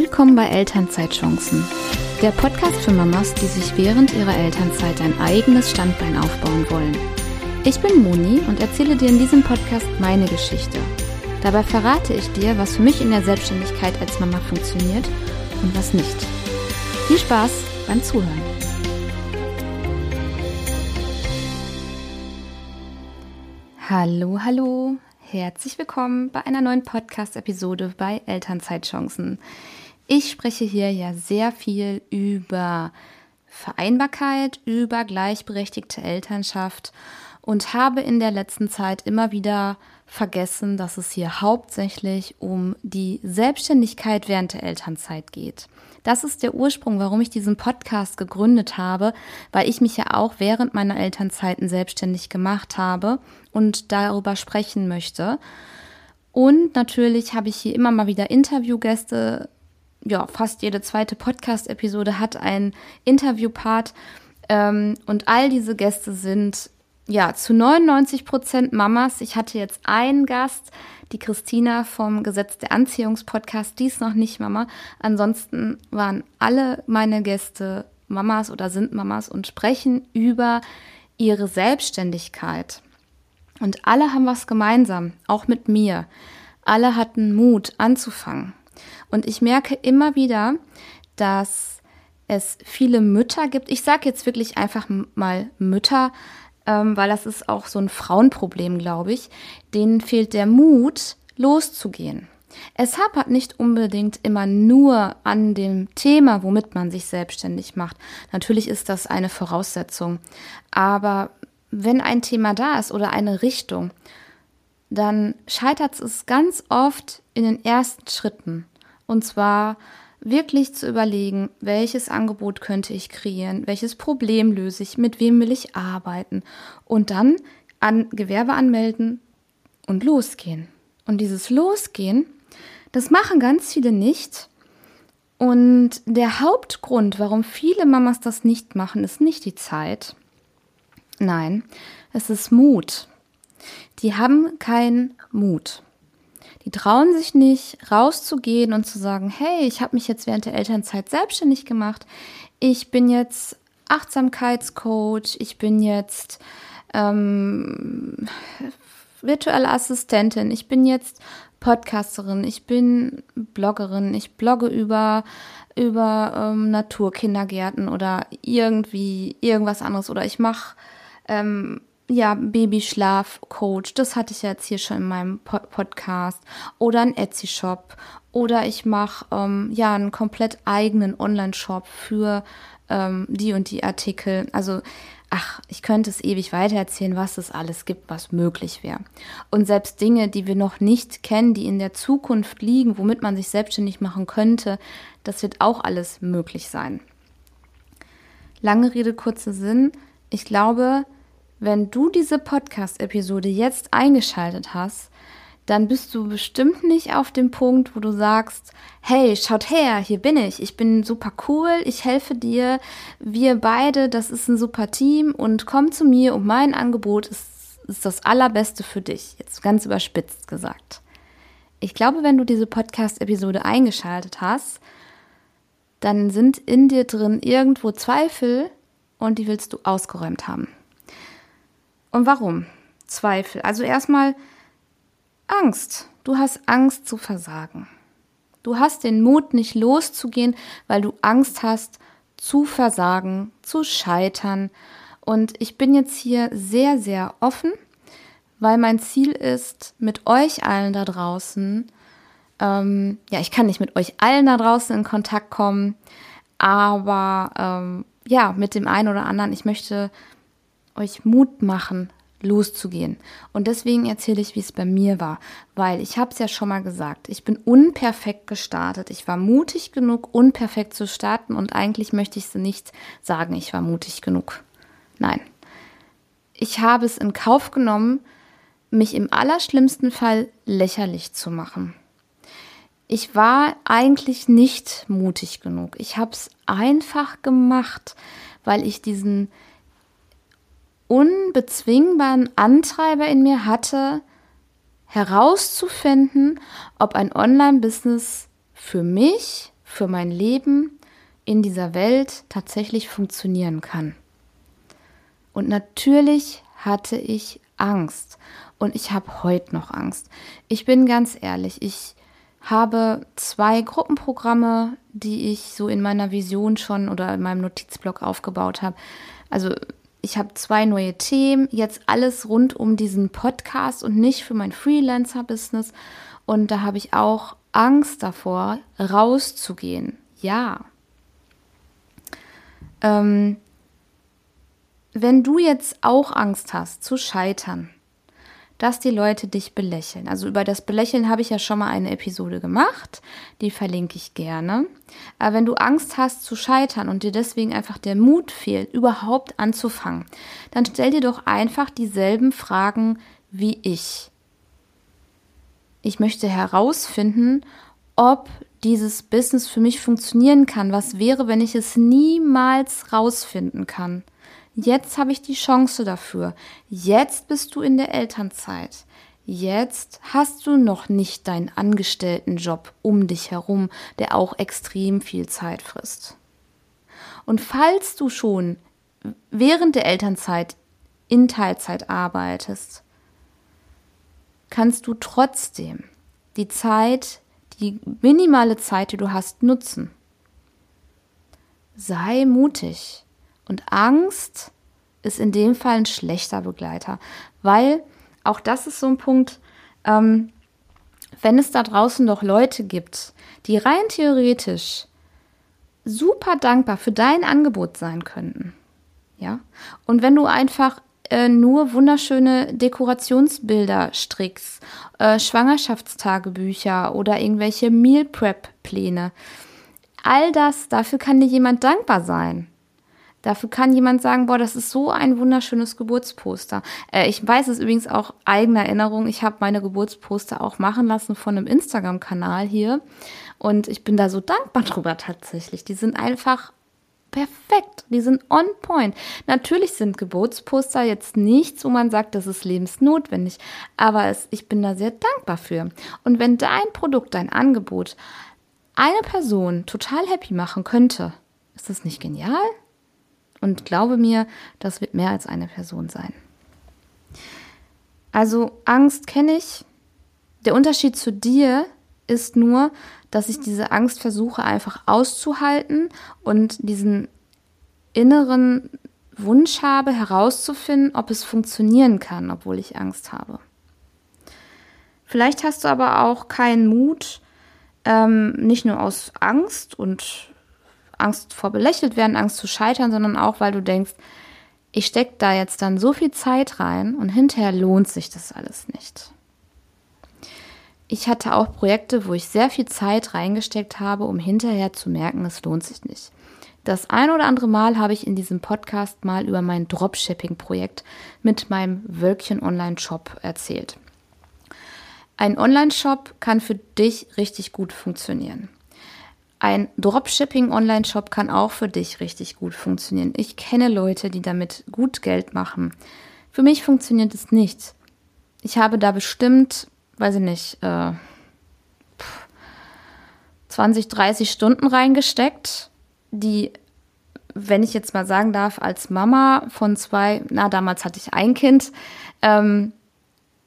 Willkommen bei Elternzeitchancen, der Podcast für Mamas, die sich während ihrer Elternzeit ein eigenes Standbein aufbauen wollen. Ich bin Moni und erzähle dir in diesem Podcast meine Geschichte. Dabei verrate ich dir, was für mich in der Selbstständigkeit als Mama funktioniert und was nicht. Viel Spaß beim Zuhören. Hallo, hallo, herzlich willkommen bei einer neuen Podcast-Episode bei Elternzeitchancen. Ich spreche hier ja sehr viel über Vereinbarkeit, über gleichberechtigte Elternschaft und habe in der letzten Zeit immer wieder vergessen, dass es hier hauptsächlich um die Selbstständigkeit während der Elternzeit geht. Das ist der Ursprung, warum ich diesen Podcast gegründet habe, weil ich mich ja auch während meiner Elternzeiten selbstständig gemacht habe und darüber sprechen möchte. Und natürlich habe ich hier immer mal wieder Interviewgäste ja, fast jede zweite Podcast-Episode hat einen Interviewpart. Ähm, und all diese Gäste sind ja zu 99 Prozent Mamas. Ich hatte jetzt einen Gast, die Christina vom Gesetz der Anziehungspodcast, die ist noch nicht Mama. Ansonsten waren alle meine Gäste Mamas oder sind Mamas und sprechen über ihre Selbstständigkeit. Und alle haben was gemeinsam, auch mit mir. Alle hatten Mut anzufangen. Und ich merke immer wieder, dass es viele Mütter gibt. Ich sage jetzt wirklich einfach mal Mütter, ähm, weil das ist auch so ein Frauenproblem, glaube ich. Denen fehlt der Mut, loszugehen. Es hapert nicht unbedingt immer nur an dem Thema, womit man sich selbstständig macht. Natürlich ist das eine Voraussetzung. Aber wenn ein Thema da ist oder eine Richtung, dann scheitert es ganz oft in den ersten Schritten. Und zwar wirklich zu überlegen, welches Angebot könnte ich kreieren, welches Problem löse ich, mit wem will ich arbeiten und dann an Gewerbe anmelden und losgehen. Und dieses Losgehen, das machen ganz viele nicht. Und der Hauptgrund, warum viele Mamas das nicht machen, ist nicht die Zeit. Nein, es ist Mut. Die haben keinen Mut. Die trauen sich nicht, rauszugehen und zu sagen, hey, ich habe mich jetzt während der Elternzeit selbstständig gemacht. Ich bin jetzt Achtsamkeitscoach, ich bin jetzt ähm, virtuelle Assistentin, ich bin jetzt Podcasterin, ich bin Bloggerin, ich blogge über, über ähm, Naturkindergärten oder irgendwie irgendwas anderes. Oder ich mache ähm, ja, Babyschlaf-Coach, das hatte ich jetzt hier schon in meinem Pod Podcast. Oder ein Etsy-Shop. Oder ich mache ähm, ja einen komplett eigenen Online-Shop für ähm, die und die Artikel. Also, ach, ich könnte es ewig weitererzählen, was es alles gibt, was möglich wäre. Und selbst Dinge, die wir noch nicht kennen, die in der Zukunft liegen, womit man sich selbstständig machen könnte, das wird auch alles möglich sein. Lange Rede, kurzer Sinn. Ich glaube, wenn du diese Podcast-Episode jetzt eingeschaltet hast, dann bist du bestimmt nicht auf dem Punkt, wo du sagst, hey, schaut her, hier bin ich, ich bin super cool, ich helfe dir, wir beide, das ist ein super Team und komm zu mir und mein Angebot ist, ist das allerbeste für dich, jetzt ganz überspitzt gesagt. Ich glaube, wenn du diese Podcast-Episode eingeschaltet hast, dann sind in dir drin irgendwo Zweifel und die willst du ausgeräumt haben. Und warum? Zweifel. Also erstmal Angst. Du hast Angst zu versagen. Du hast den Mut, nicht loszugehen, weil du Angst hast zu versagen, zu scheitern. Und ich bin jetzt hier sehr, sehr offen, weil mein Ziel ist, mit euch allen da draußen, ähm, ja, ich kann nicht mit euch allen da draußen in Kontakt kommen, aber ähm, ja, mit dem einen oder anderen, ich möchte euch Mut machen, loszugehen. Und deswegen erzähle ich, wie es bei mir war, weil ich habe es ja schon mal gesagt, ich bin unperfekt gestartet. Ich war mutig genug, unperfekt zu starten und eigentlich möchte ich sie nicht sagen, ich war mutig genug. Nein. Ich habe es in Kauf genommen, mich im allerschlimmsten Fall lächerlich zu machen. Ich war eigentlich nicht mutig genug. Ich habe es einfach gemacht, weil ich diesen unbezwingbaren Antreiber in mir hatte, herauszufinden, ob ein Online-Business für mich für mein Leben in dieser Welt tatsächlich funktionieren kann. Und natürlich hatte ich Angst und ich habe heute noch Angst. Ich bin ganz ehrlich, ich habe zwei Gruppenprogramme, die ich so in meiner Vision schon oder in meinem Notizblock aufgebaut habe. Also ich habe zwei neue Themen, jetzt alles rund um diesen Podcast und nicht für mein Freelancer-Business. Und da habe ich auch Angst davor, rauszugehen. Ja. Ähm, wenn du jetzt auch Angst hast zu scheitern, dass die Leute dich belächeln. Also über das Belächeln habe ich ja schon mal eine Episode gemacht, die verlinke ich gerne. Aber wenn du Angst hast zu scheitern und dir deswegen einfach der Mut fehlt, überhaupt anzufangen, dann stell dir doch einfach dieselben Fragen wie ich. Ich möchte herausfinden, ob dieses Business für mich funktionieren kann. Was wäre, wenn ich es niemals rausfinden kann? Jetzt habe ich die Chance dafür. Jetzt bist du in der Elternzeit. Jetzt hast du noch nicht deinen Angestelltenjob um dich herum, der auch extrem viel Zeit frisst. Und falls du schon während der Elternzeit in Teilzeit arbeitest, kannst du trotzdem die Zeit, die minimale Zeit, die du hast, nutzen. Sei mutig. Und Angst ist in dem Fall ein schlechter Begleiter, weil auch das ist so ein Punkt, ähm, wenn es da draußen doch Leute gibt, die rein theoretisch super dankbar für dein Angebot sein könnten, ja, und wenn du einfach äh, nur wunderschöne Dekorationsbilder strickst, äh, Schwangerschaftstagebücher oder irgendwelche Meal Prep Pläne, all das, dafür kann dir jemand dankbar sein. Dafür kann jemand sagen, boah, das ist so ein wunderschönes Geburtsposter. Äh, ich weiß es übrigens auch eigener Erinnerung. Ich habe meine Geburtsposter auch machen lassen von einem Instagram-Kanal hier. Und ich bin da so dankbar drüber tatsächlich. Die sind einfach perfekt. Die sind on point. Natürlich sind Geburtsposter jetzt nichts, wo man sagt, das ist lebensnotwendig. Aber es, ich bin da sehr dankbar für. Und wenn dein Produkt, dein Angebot eine Person total happy machen könnte, ist das nicht genial? Und glaube mir, das wird mehr als eine Person sein. Also Angst kenne ich. Der Unterschied zu dir ist nur, dass ich diese Angst versuche einfach auszuhalten und diesen inneren Wunsch habe, herauszufinden, ob es funktionieren kann, obwohl ich Angst habe. Vielleicht hast du aber auch keinen Mut, ähm, nicht nur aus Angst und Angst vor belächelt werden, Angst zu scheitern, sondern auch, weil du denkst, ich stecke da jetzt dann so viel Zeit rein und hinterher lohnt sich das alles nicht. Ich hatte auch Projekte, wo ich sehr viel Zeit reingesteckt habe, um hinterher zu merken, es lohnt sich nicht. Das ein oder andere Mal habe ich in diesem Podcast mal über mein Dropshipping-Projekt mit meinem Wölkchen Online-Shop erzählt. Ein Online-Shop kann für dich richtig gut funktionieren. Ein Dropshipping-Online-Shop kann auch für dich richtig gut funktionieren. Ich kenne Leute, die damit gut Geld machen. Für mich funktioniert es nicht. Ich habe da bestimmt, weiß ich nicht, äh, 20, 30 Stunden reingesteckt, die, wenn ich jetzt mal sagen darf, als Mama von zwei, na, damals hatte ich ein Kind, ähm,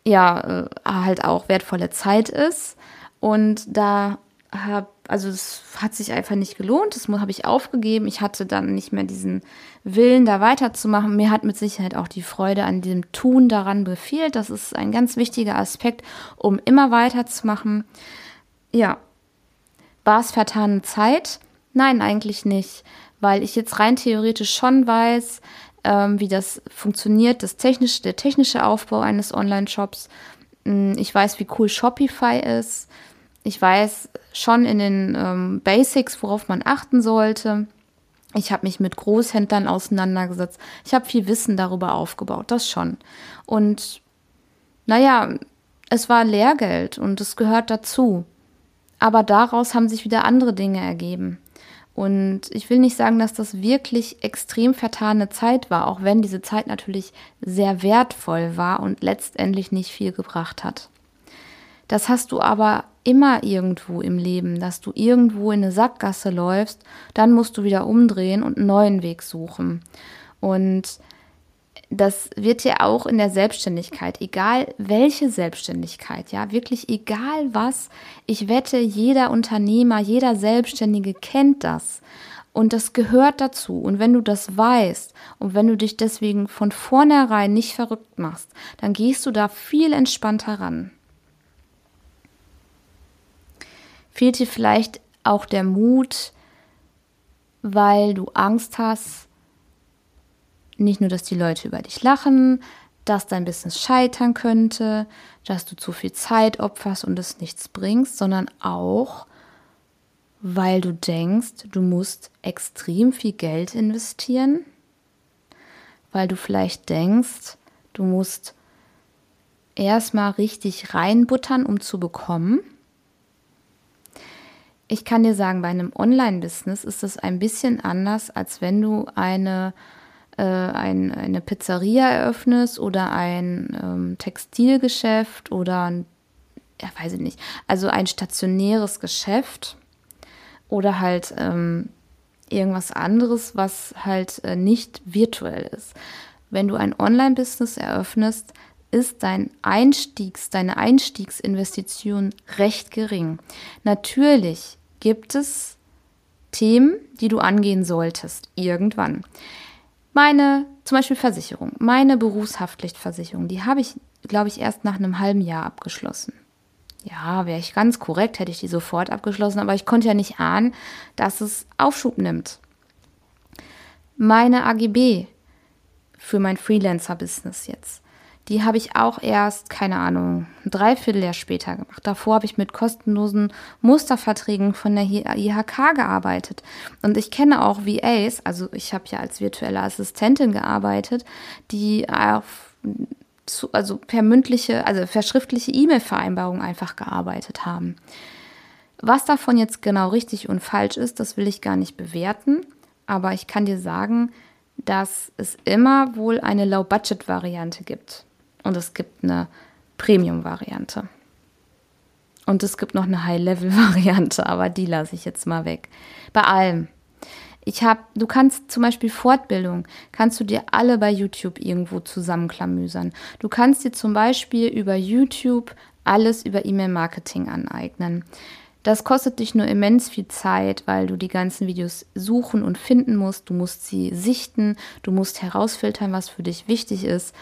ja, äh, halt auch wertvolle Zeit ist. Und da habe, also es hat sich einfach nicht gelohnt, das habe ich aufgegeben. Ich hatte dann nicht mehr diesen Willen, da weiterzumachen. Mir hat mit Sicherheit auch die Freude an diesem Tun daran befehlt. Das ist ein ganz wichtiger Aspekt, um immer weiterzumachen. Ja, war es vertane Zeit? Nein, eigentlich nicht, weil ich jetzt rein theoretisch schon weiß, ähm, wie das funktioniert, das technische, der technische Aufbau eines Online-Shops. Hm, ich weiß, wie cool Shopify ist ich weiß schon in den ähm, Basics, worauf man achten sollte. Ich habe mich mit Großhändlern auseinandergesetzt. Ich habe viel Wissen darüber aufgebaut, das schon. Und naja, es war Lehrgeld und es gehört dazu. Aber daraus haben sich wieder andere Dinge ergeben. Und ich will nicht sagen, dass das wirklich extrem vertane Zeit war, auch wenn diese Zeit natürlich sehr wertvoll war und letztendlich nicht viel gebracht hat. Das hast du aber immer irgendwo im Leben, dass du irgendwo in eine Sackgasse läufst, dann musst du wieder umdrehen und einen neuen Weg suchen. Und das wird ja auch in der Selbstständigkeit, egal welche Selbstständigkeit, ja, wirklich egal was. Ich wette, jeder Unternehmer, jeder Selbstständige kennt das. Und das gehört dazu. Und wenn du das weißt und wenn du dich deswegen von vornherein nicht verrückt machst, dann gehst du da viel entspannter ran. Fehlt dir vielleicht auch der Mut, weil du Angst hast, nicht nur, dass die Leute über dich lachen, dass dein Business scheitern könnte, dass du zu viel Zeit opferst und es nichts bringst, sondern auch, weil du denkst, du musst extrem viel Geld investieren, weil du vielleicht denkst, du musst erstmal richtig reinbuttern, um zu bekommen. Ich kann dir sagen, bei einem Online-Business ist es ein bisschen anders, als wenn du eine, äh, ein, eine Pizzeria eröffnest oder ein ähm, Textilgeschäft oder ein, ja, weiß ich nicht, also ein stationäres Geschäft oder halt ähm, irgendwas anderes, was halt äh, nicht virtuell ist. Wenn du ein Online-Business eröffnest, ist dein Einstiegs, deine Einstiegsinvestition recht gering. Natürlich gibt es Themen, die du angehen solltest, irgendwann. Meine, zum Beispiel Versicherung, meine Berufshaftpflichtversicherung, die habe ich, glaube ich, erst nach einem halben Jahr abgeschlossen. Ja, wäre ich ganz korrekt, hätte ich die sofort abgeschlossen, aber ich konnte ja nicht ahnen, dass es Aufschub nimmt. Meine AGB für mein Freelancer-Business jetzt, die habe ich auch erst, keine Ahnung, ein Dreivierteljahr später gemacht. Davor habe ich mit kostenlosen Musterverträgen von der IHK gearbeitet. Und ich kenne auch VAs, also ich habe ja als virtuelle Assistentin gearbeitet, die auf zu, also per mündliche, also per schriftliche E-Mail-Vereinbarung einfach gearbeitet haben. Was davon jetzt genau richtig und falsch ist, das will ich gar nicht bewerten, aber ich kann dir sagen, dass es immer wohl eine Low-Budget-Variante gibt und es gibt eine Premium-Variante. Und es gibt noch eine High-Level-Variante, aber die lasse ich jetzt mal weg. Bei allem. Ich habe, du kannst zum Beispiel Fortbildung, kannst du dir alle bei YouTube irgendwo zusammenklamüsern. Du kannst dir zum Beispiel über YouTube alles über E-Mail-Marketing aneignen. Das kostet dich nur immens viel Zeit, weil du die ganzen Videos suchen und finden musst. Du musst sie sichten, du musst herausfiltern, was für dich wichtig ist.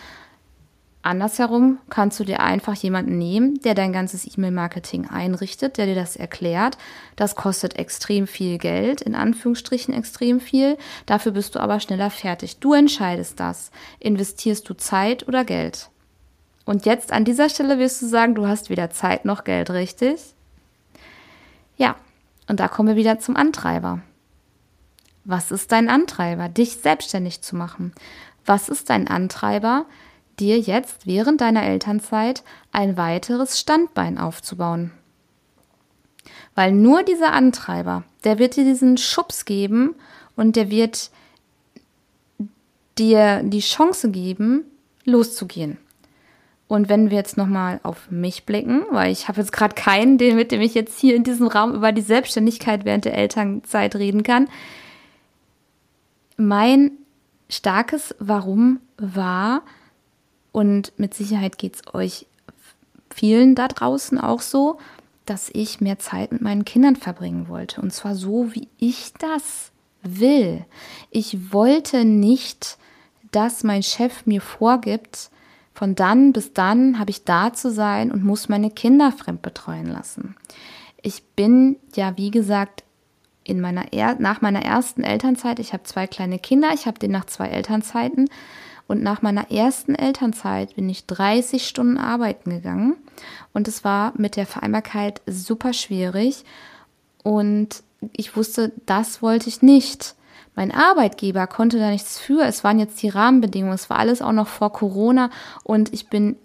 Andersherum kannst du dir einfach jemanden nehmen, der dein ganzes E-Mail-Marketing einrichtet, der dir das erklärt. Das kostet extrem viel Geld, in Anführungsstrichen extrem viel. Dafür bist du aber schneller fertig. Du entscheidest das. Investierst du Zeit oder Geld? Und jetzt an dieser Stelle wirst du sagen, du hast weder Zeit noch Geld, richtig? Ja, und da kommen wir wieder zum Antreiber. Was ist dein Antreiber, dich selbstständig zu machen? Was ist dein Antreiber, dir jetzt während deiner Elternzeit ein weiteres Standbein aufzubauen. Weil nur dieser Antreiber, der wird dir diesen Schubs geben und der wird dir die Chance geben, loszugehen. Und wenn wir jetzt nochmal auf mich blicken, weil ich habe jetzt gerade keinen, den, mit dem ich jetzt hier in diesem Raum über die Selbstständigkeit während der Elternzeit reden kann. Mein starkes Warum war, und mit Sicherheit geht es euch vielen da draußen auch so, dass ich mehr Zeit mit meinen Kindern verbringen wollte. Und zwar so, wie ich das will. Ich wollte nicht, dass mein Chef mir vorgibt, von dann bis dann habe ich da zu sein und muss meine Kinder fremd betreuen lassen. Ich bin ja, wie gesagt, in meiner er nach meiner ersten Elternzeit, ich habe zwei kleine Kinder, ich habe den nach zwei Elternzeiten und nach meiner ersten Elternzeit bin ich 30 Stunden arbeiten gegangen. Und es war mit der Vereinbarkeit super schwierig. Und ich wusste, das wollte ich nicht. Mein Arbeitgeber konnte da nichts für. Es waren jetzt die Rahmenbedingungen. Es war alles auch noch vor Corona. Und ich bin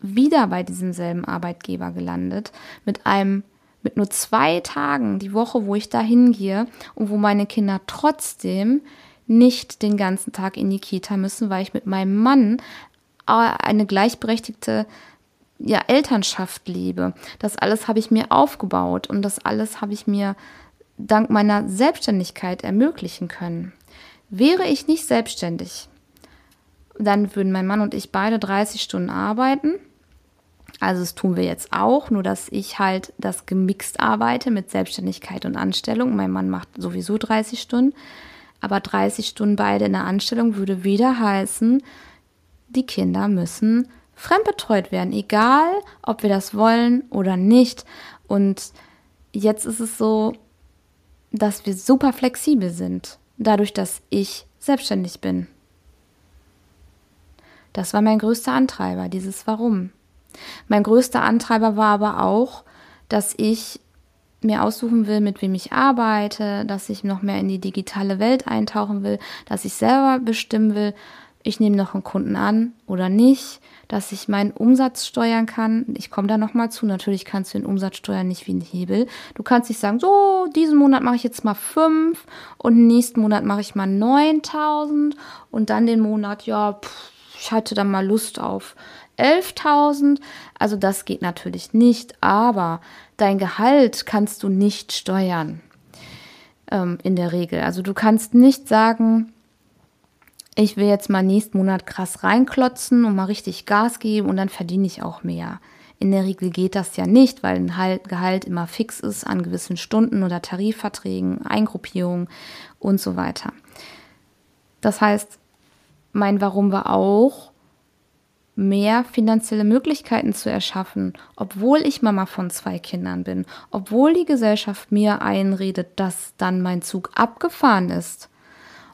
wieder bei diesem selben Arbeitgeber gelandet. Mit einem mit nur zwei Tagen die Woche, wo ich da hingehe und wo meine Kinder trotzdem nicht den ganzen Tag in die Kita müssen, weil ich mit meinem Mann eine gleichberechtigte ja, Elternschaft lebe. Das alles habe ich mir aufgebaut und das alles habe ich mir dank meiner Selbstständigkeit ermöglichen können. Wäre ich nicht selbstständig, dann würden mein Mann und ich beide 30 Stunden arbeiten. Also das tun wir jetzt auch, nur dass ich halt das gemixt arbeite mit Selbstständigkeit und Anstellung. Mein Mann macht sowieso 30 Stunden, aber 30 Stunden beide in der Anstellung würde wieder heißen, die Kinder müssen fremdbetreut werden, egal ob wir das wollen oder nicht. Und jetzt ist es so, dass wir super flexibel sind, dadurch, dass ich selbstständig bin. Das war mein größter Antreiber, dieses Warum. Mein größter Antreiber war aber auch, dass ich mir aussuchen will, mit wem ich arbeite, dass ich noch mehr in die digitale Welt eintauchen will, dass ich selber bestimmen will, ich nehme noch einen Kunden an oder nicht, dass ich meinen Umsatz steuern kann. Ich komme da nochmal zu. Natürlich kannst du den Umsatz steuern nicht wie ein Hebel. Du kannst nicht sagen, so, diesen Monat mache ich jetzt mal fünf und nächsten Monat mache ich mal 9000 und dann den Monat, ja, pff, ich hatte dann mal Lust auf 11.000. Also das geht natürlich nicht, aber dein Gehalt kannst du nicht steuern ähm, in der Regel. Also du kannst nicht sagen, ich will jetzt mal nächsten Monat krass reinklotzen und mal richtig Gas geben und dann verdiene ich auch mehr. In der Regel geht das ja nicht, weil ein Gehalt immer fix ist an gewissen Stunden oder Tarifverträgen, Eingruppierungen und so weiter. Das heißt, mein Warum war auch, mehr finanzielle Möglichkeiten zu erschaffen, obwohl ich Mama von zwei Kindern bin, obwohl die Gesellschaft mir einredet, dass dann mein Zug abgefahren ist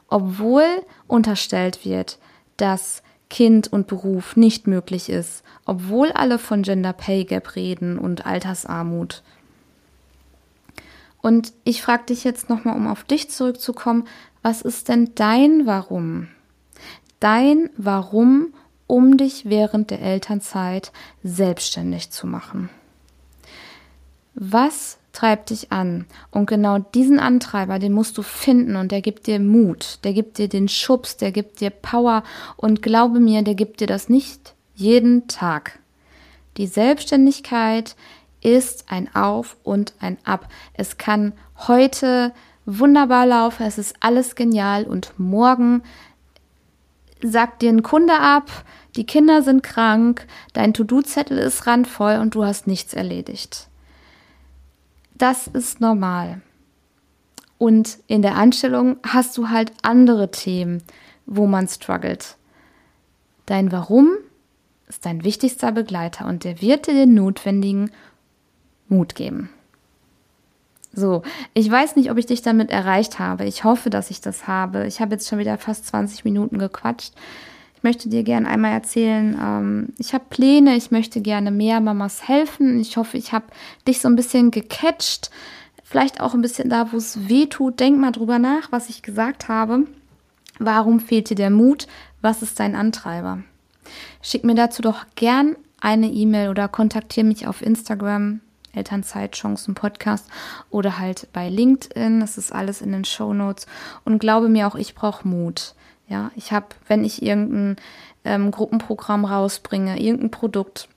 obwohl unterstellt wird, dass Kind und Beruf nicht möglich ist, obwohl alle von Gender Pay Gap reden und Altersarmut. Und ich frage dich jetzt nochmal, um auf dich zurückzukommen, was ist denn dein Warum? Dein Warum, um dich während der Elternzeit selbstständig zu machen. Was treibt dich an. Und genau diesen Antreiber, den musst du finden und der gibt dir Mut, der gibt dir den Schubs, der gibt dir Power und glaube mir, der gibt dir das nicht jeden Tag. Die Selbstständigkeit ist ein Auf und ein Ab. Es kann heute wunderbar laufen, es ist alles genial und morgen sagt dir ein Kunde ab, die Kinder sind krank, dein To-Do-Zettel ist randvoll und du hast nichts erledigt. Das ist normal. Und in der Anstellung hast du halt andere Themen, wo man struggelt. Dein Warum ist dein wichtigster Begleiter und der wird dir den notwendigen Mut geben. So, ich weiß nicht, ob ich dich damit erreicht habe. Ich hoffe, dass ich das habe. Ich habe jetzt schon wieder fast 20 Minuten gequatscht möchte dir gerne einmal erzählen, ähm, ich habe Pläne, ich möchte gerne mehr Mamas helfen. Ich hoffe, ich habe dich so ein bisschen gecatcht. Vielleicht auch ein bisschen da, wo es weh tut. Denk mal drüber nach, was ich gesagt habe. Warum fehlt dir der Mut? Was ist dein Antreiber? Schick mir dazu doch gern eine E-Mail oder kontaktiere mich auf Instagram, Elternzeitchancen Podcast oder halt bei LinkedIn. Das ist alles in den Show Notes. Und glaube mir auch, ich brauche Mut. Ja, ich habe, wenn ich irgendein ähm, Gruppenprogramm rausbringe, irgendein Produkt,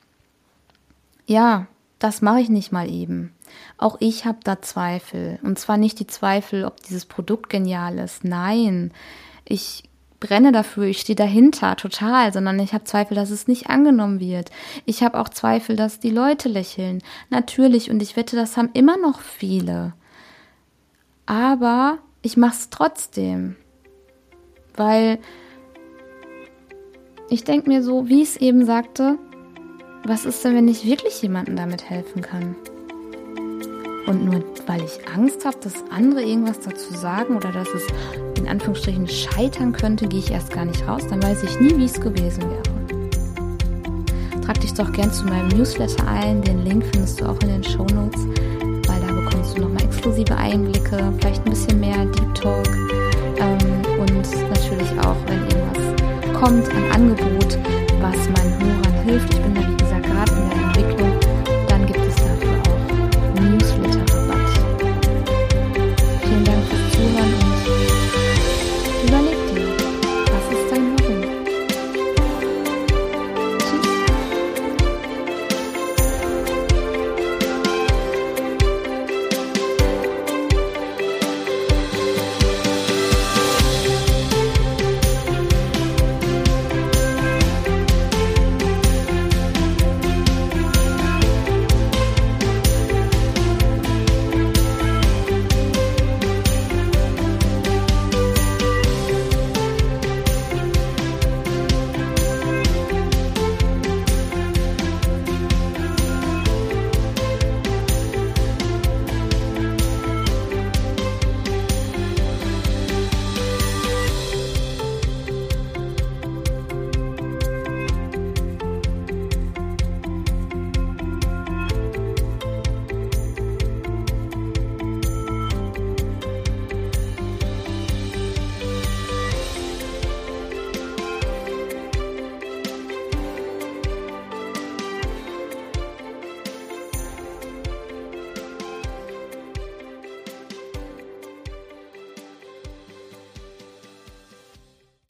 ja, das mache ich nicht mal eben. Auch ich habe da Zweifel. Und zwar nicht die Zweifel, ob dieses Produkt genial ist. Nein, ich brenne dafür, ich stehe dahinter total, sondern ich habe Zweifel, dass es nicht angenommen wird. Ich habe auch Zweifel, dass die Leute lächeln. Natürlich, und ich wette, das haben immer noch viele. Aber ich mache es trotzdem weil ich denke mir so, wie ich es eben sagte, was ist denn, wenn ich wirklich jemandem damit helfen kann? Und nur weil ich Angst habe, dass andere irgendwas dazu sagen oder dass es Anführungsstrichen scheitern könnte, gehe ich erst gar nicht raus. Dann weiß ich nie, wie es gewesen wäre. Trag dich doch gern zu meinem Newsletter ein. Den Link findest du auch in den Show Notes, weil da bekommst du nochmal exklusive Einblicke, vielleicht ein bisschen mehr Deep Talk ähm, und natürlich auch, wenn irgendwas kommt, ein Angebot, was meinen Hörern hilft. Ich bin da, wie gesagt, gerade in der Entwicklung